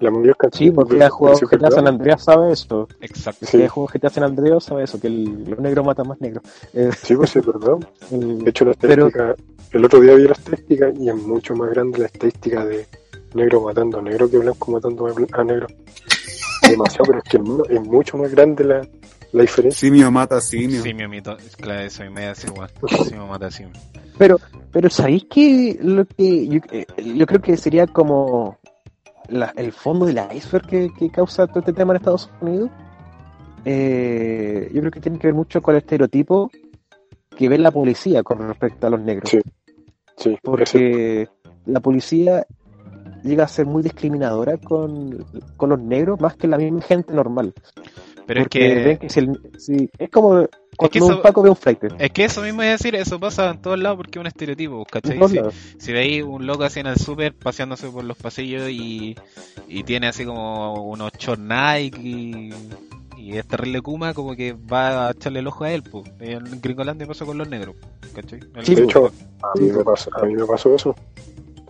La mayor cantidad Sí, porque ha jugado GTA San Andreas sabe eso. Exacto. Sí. Que ha jugado GTA San Andreas sabe eso, que el- los negros matan más negros. Eh, Sí, pues sí, es verdad. el- De hecho, la Pero- estadística, el otro día vi la estadística y es mucho más grande la estadística de negro matando a negro que blanco matando a negro. Demasiado, pero es que es mucho más grande la, la diferencia. Simio mata simio. Simio, mito. Claro, eso me da así igual. Simio mata a simio. Pero, pero ¿sabéis que lo que yo, eh, yo creo que sería como la- el fondo del iceberg que, que causa todo este tema en Estados Unidos? Eh, yo creo que tiene que ver mucho con el estereotipo que ve la policía con respecto a los negros. Sí. Porque la policía llega a ser muy discriminadora con, con los negros más que la misma gente normal. Pero es que, ven que si el- si- es como cuando que un eso- Paco ve un flight. es que eso mismo es decir, eso pasa en todos lados porque es un estereotipo, ¿cachai? Si, si veis un loco así en el súper paseándose por los pasillos y, y tiene así como unos short Nike y, y es terrible Kuma, como que va a echarle el ojo a él, pues. En Gringolandia pasó con los negros, ¿cachai? Sí, de hecho, a mí, me pasó, a mí me pasó eso.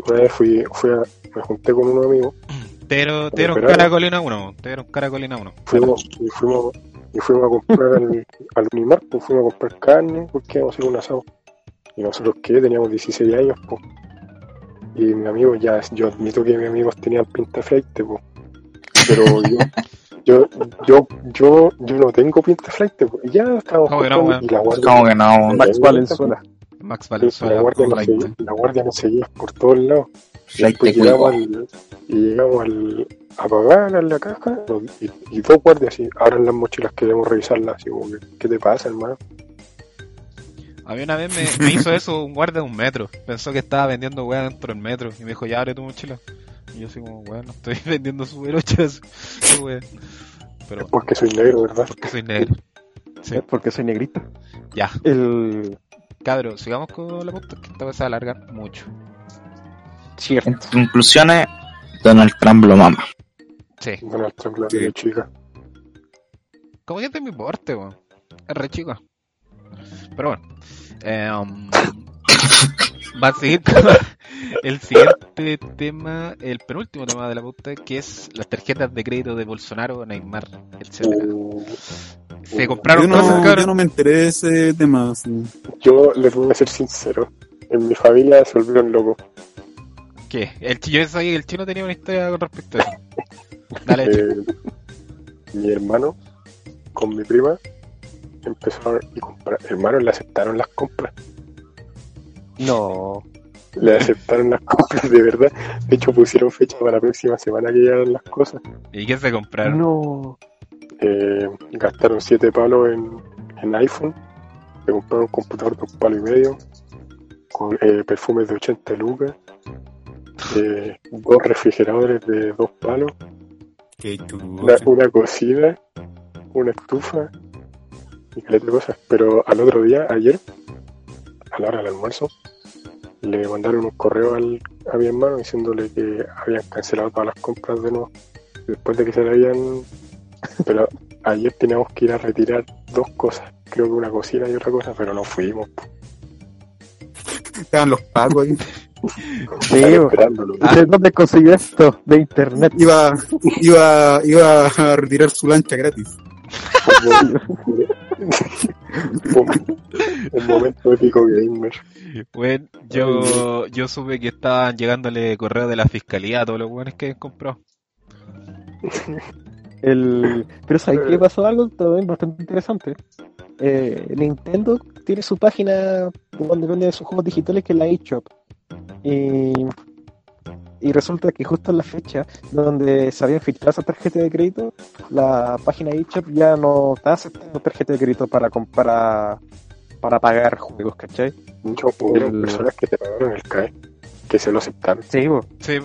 Una vez fui, fui a, me junté con un amigo, Te dieron, te dieron Pero- caracolina uno, te dieron caracolina uno. fuimos, y fuimos, y fuimos a comprar al, al Unimar, pues fuimos a comprar carne, porque íbamos a hacer un asado. Y nosotros que teníamos 16 años, pues. Y mi amigo ya, yo admito que mis amigos tenían pinta flight, pues. Pero yo, yo, yo, yo, yo no tengo pinta flight, pues. Y ya estábamos ¿Cómo que no, comprando, weón? y la guardia, Como que no. Max Valenzuela. Max la Valenzuela, guardia, nos Flight. seguía, la guardia nos seguía por todos lados. Y llegamos, al, llegamos al, a pagar a la caja y, y dos guardias así, abran las mochilas que debemos revisarlas, así como que, ¿qué te pasa, hermano? A mí una vez me, me hizo eso un guardia de un metro. Pensó que estaba vendiendo weá dentro del metro. Y me dijo, ya abre tu mochila. Y yo así como, weá, no estoy vendiendo super 8 Qué weá. Pero Porque soy negro, ¿verdad? porque soy negro. Sí, Es porque soy negrito. ya. El Cabro, sigamos con la punta que esta vez se va a alargar mucho. Cierto. En conclusiones, Donald Trump lo mama. Sí. Donald Trump, la Sí. chica. Como que es de mi porte, weón. Es re chico. Pero bueno. Eh, um, va a seguir con el siguiente tema, el penúltimo tema de la puta, que es las tarjetas de crédito de Bolsonaro, Neymar, etc. Uh, Se compraron Yo cosas, no, cabrón. yo no me enteré de ese tema. yo les voy a ser sincero. En mi familia se volvieron locos. ¿Qué? El, yo sabía que el chino tenía una historia con respecto a eso. Dale. Eh, mi hermano con mi prima empezaron y comprar. Hermanos le aceptaron las compras. No. Le aceptaron las compras de verdad. De hecho, pusieron fecha para la próxima semana que llegaran las cosas. ¿Y qué se compraron? No. Eh, gastaron 7 palos en, en iPhone. Se compraron un computador de un palo y medio. Con eh, perfumes de 80 lucas. Eh, dos refrigeradores de dos palos. Una, cocina. Una estufa. Y caleta de cosas. Pero al otro día, ayer, a la hora del almuerzo, le mandaron un correo al, a mi hermano diciéndole que habían cancelado todas las compras de nuevo. Después de que se le habían. Pero ayer teníamos que ir a retirar dos cosas. Creo que una cocina y otra cosa, pero no fuimos. Estaban los pacos ahí. Sí. ¿De dónde consiguió esto? De internet. Iba, iba, iba a retirar su lancha gratis. un, un momento épico gamer. Bueno, yo, yo supe que estaban llegándole correos de la fiscalía a todos los buenos que compró. El... Pero ¿sabes qué pasó? Algo también bastante interesante. Eh, Nintendo tiene su página donde vende sus juegos digitales que es la eShop. Y, y resulta que justo en la fecha donde se habían filtrado esas tarjetas de crédito, la página eShop ya no está aceptando tarjetas de crédito para, para, para pagar juegos, ¿cachai? Muchos hubieron El- personas que te pagaron el CAE, que se lo aceptaron. Sí, bo. Sí.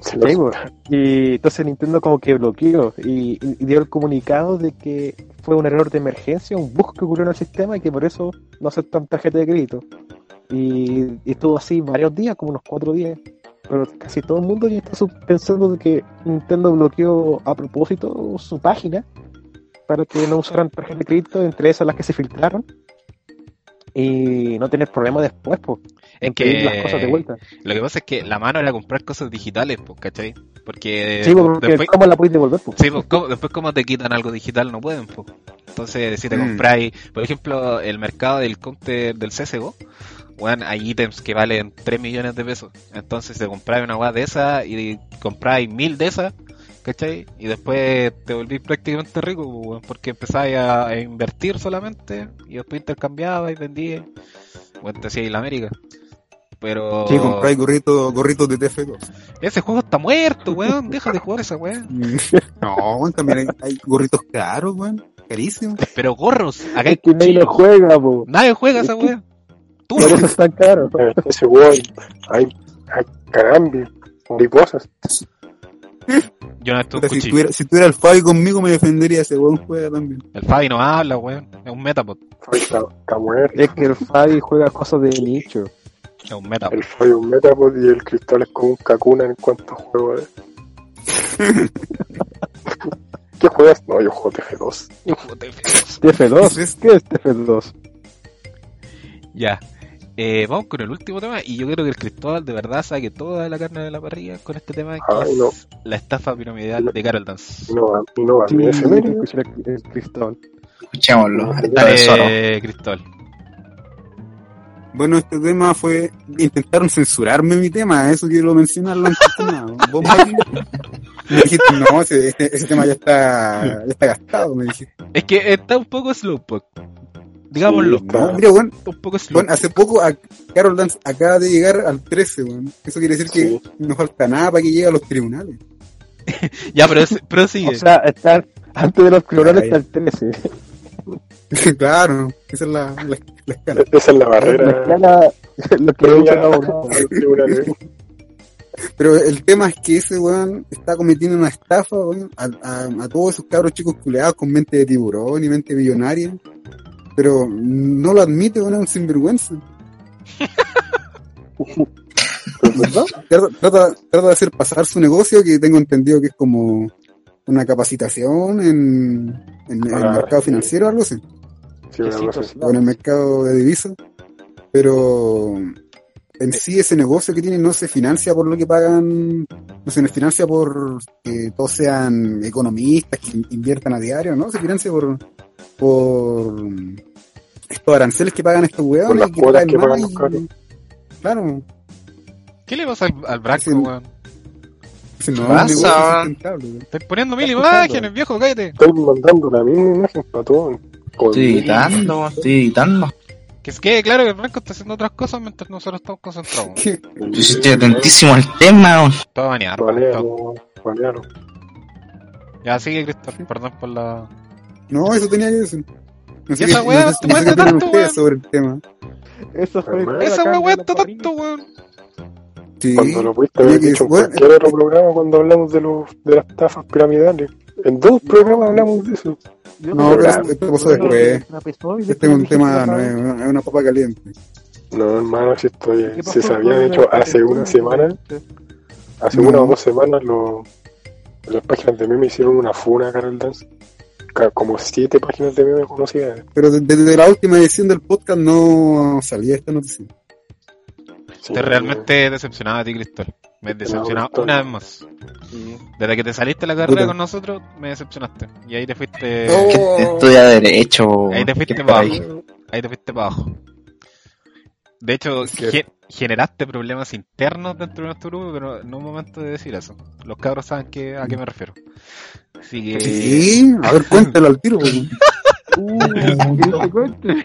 Se lo Sí, bo. aceptaron. Y entonces Nintendo como que bloqueó y, y dio el comunicado de que fue un error de emergencia, un bug que ocurrió en el sistema y que por eso no aceptan tarjeta de crédito. Y, y estuvo así varios días, como unos cuatro días. Pero casi todo el mundo ya está su- pensando de que Nintendo bloqueó a propósito su página para que no usaran tarjeta de crédito, entre esas las que se filtraron. Y no tener problemas después, pues, Es en que las cosas de vuelta. lo que pasa es que la mano era comprar cosas digitales, pues, ¿cachai? Porque Sí, porque después, ¿cómo la podéis devolver? pues? sí, pues, ¿cómo- después como te quitan algo digital no pueden, pues. Entonces, si te Mm. compráis, por ejemplo, el mercado del counter del CSGO, bueno, hay ítems que valen 3 millones de pesos. Entonces, te compráis una weá de esa y compráis mil de esas, ¿cachai? Y después te volvís prácticamente rico, pues, weón, porque empezáis a, a invertir solamente y después intercambiabas y vendías. Bueno, te hacíais la América. Pero Sí, compráis gorritos, gorritos de TF2. ese juego está muerto, weón. Deja de jugar esa weá. No, weón, también hay, hay gorritos caros, weón. Carísimos. Pero gorros, acá hay Es que nadie lo juega, po. Nadie juega esa weá. Tú Por eso es tan caro. Ese juego hay, hay, hay carambi, mariposas. Yo no estoy si, tuviera, si tuviera el Fabi conmigo me defendería ese weón juega también. El Fabi no habla, weón. Es un metapod. Está, está muerto. Es que el Fabi juega cosas de nicho. Es un metapod. El Fabi es un Metapod y el Cristal es como un Kakuna en cuanto a juego de... ¿Qué juegas? No, yo juego TF2. TF2. ¿Qué es TF2? Ya. Eh, vamos con el último tema y yo creo que el Cristóbal de verdad saque toda la carne de la parrilla con este tema que Ay, es no. la estafa piramidal de Carol Dance. No va, no va, Sí, el, el Cristóbal. Escuchémoslo. Dale, Cristóbal. Bueno, este tema fue. Intentaron censurarme mi tema, eso quiero mencionarlo antes. Vos, me dijiste, no, ese tema ya está, ya está gastado, me dijiste. Es que está un poco slowpoke. Digámoslo. Sí, No, mira, bueno, Un poco slowpoke. bueno, hace poco a Carol Dance acaba de llegar al 13, weón. Eso quiere decir Sí. que no falta nada para que llegue a los tribunales. Ya, pero es- prosigue. O sea, está, antes de los Ay. está el 13. claro, esa es la, la, la escala. Esa es la La barrera. escala, lo que Pero ya- la. Pero el tema es que ese weón está cometiendo una estafa weón, a, a- a todos esos cabros chicos culeados con mente de tiburón y mente millonaria. Pero no lo admite, weón, es un sinvergüenza. ¿verdad? Trata, de hacer pasar su negocio, que tengo entendido que es como una capacitación en, en el Ah, mercado sí. financiero o algo así, Sí, una cosa así. o en el mercado de divisas. Pero en sí ese negocio que tiene no se financia por lo que pagan, no se financia por que todos sean economistas que inviertan a diario, ¿no? Se financia por, por estos aranceles que pagan estos Por hueones las que cuotas que pagan los. Claro, ¿Qué le pasa al, al Branco, Sí. weón? si no, pasa? Estoy poniendo mil imágenes, viejo, cállate. Estoy mandando la misma imagen para todo. Estoy editando, estoy editando. Que es que, claro, que el Franco está haciendo otras cosas mientras nosotros estamos concentrados. ¿Qué? Yo sí estoy atentísimo al tema. weón. Todo banear. banealo. Ya sigue, Cristóbal, perdón por la... No, eso tenía que decir. No ¿Y esa weá no sé- no sé tanto, weón? sobre el tema. Eso fue. Esa weá parrilla. tanto, weón. Sí. Cuando lo pudiste haber dicho en cualquier otro programa cuando hablamos de, los, de las estafas piramidales. En dos programas hablamos de eso. No, pero esto pasó después. Este es un tema, "Puta, no es, una papa caliente. No, hermano, si esto ya- ¿qué se con hecho hace una semana, hace No. una o dos semanas, lo- las páginas de meme hicieron una funa a Carol Dance. Como siete páginas de meme conocidas. Pero de- desde la última edición del podcast no salía esta noticia. Sí, Te realmente decepcionado a ti, Cristóbal. Me has decepcionado una vez más. Sí. Desde que te saliste de la carrera Puta. con nosotros, me decepcionaste. Y ahí te fuiste... Oh. Estudia Derecho. Ahí te fuiste ¿Qué para abajo. Ahí te fuiste para abajo. De hecho, ge- generaste problemas internos dentro de nuestro grupo, pero no es un momento de decir eso. Los cabros saben que, a qué me refiero. Así que... Sí, a ver, cuéntalo al tiro. pues. Uh, ¿quieres que?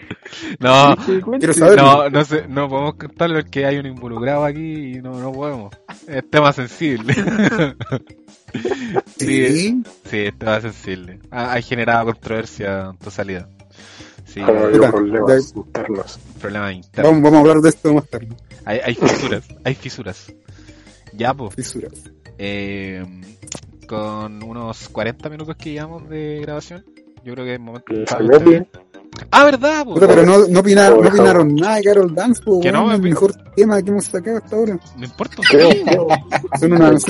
No, ¿Quieres que no, no, sé, no podemos contarlo porque hay un involucrado aquí y no, no podemos. Es tema sensible. sí, Sí. sí, es tema sensible. Ha, ha generado controversia en tu salida. Sí, Como Puta, había problemas internos. problemas internos. Vamos, vamos a hablar de esto más tarde. Hay, hay fisuras, hay fisuras. Ya, pues, Fisuras. eh, con unos 40 minutos que llevamos de grabación, yo creo que es momento mete, Ah, ¿verdad? po? Pero no, no, opinaron, no opinaron nada de Carol Dance, po, Que no, weón, el me- mejor tema que hemos sacado hasta ahora. No importa. Son una, pues,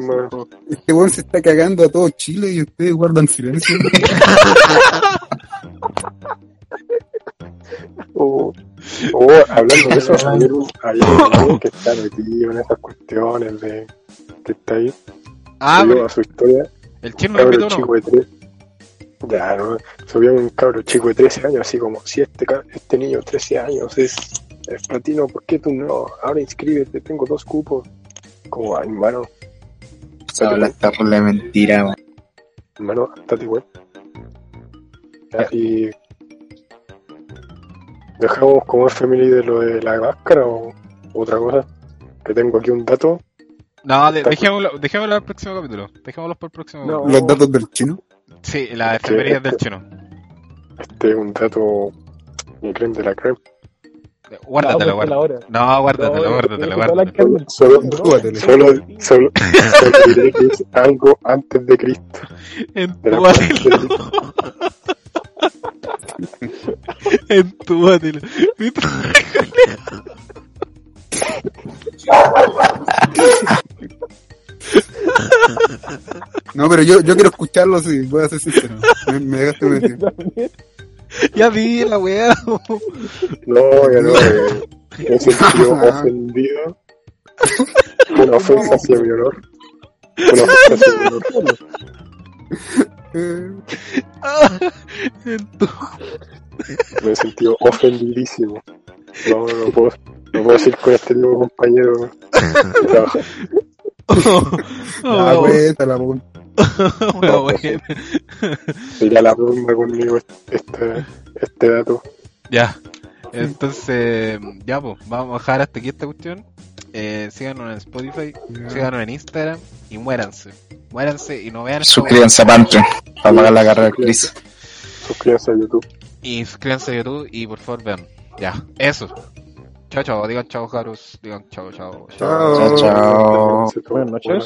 man. Este weón se está cagando a todo Chile y ustedes guardan silencio. O, o hablando de eso, ayer un, ayer un que está metido en esas cuestiones de que está ahí, Ah, a su historia, el chino chico. Ya, no, subió un cabro chico de 13 años, así como, si este, este niño de 13 años es, es platino, ¿por qué tú no? Ahora inscríbete, tengo dos cupos. Como, ay, hermano, Se habla esta de mentira. weón. hermano, estate igual. Ya, y dejamos como family de lo de la máscara o otra cosa. Que tengo aquí un dato. No, de- dejémoslo, dejémoslo al próximo capítulo. Dejémoslo para el próximo No. capítulo. Los datos del chino. Sí, las efemérides del chino. Este es un dato, un creme de la creme. Guárdatelo, No, la guárdatelo. hora. No, guárdatelo, No, guárdatelo, guárdatelo. solo, solo, solo diré que es algo antes de Cristo. Entúbatelo. Entúbatelo. No, pero yo, yo quiero escucharlo, sí, voy a ser sincero. Me, me dejaste metido. Ya vi la weá. No, ya no, eh, me he sentido ofendido. Una ofensa hacia mi honor. Una ofensa hacia mi honor. Eh, Me he sentido ofendidísimo. No, no puedo, no puedo decir con este nuevo compañero Oh, una buena. Sería la broma conmigo este, este dato. Ya. Entonces, ya pues, vamos a dejar hasta aquí esta cuestión. Eh, síganos en Spotify, síganos en Instagram y muéranse. Muéranse y no vean. Suscríbanse a Patreon para pagar la carrera de Chris. Suscríbanse a YouTube. Y suscríbanse a YouTube y por favor vean. Ya, eso. Chao, chao. Digan chao, Jarus. Digan chao, chao. Chao. Chao, chao. Buenas noches.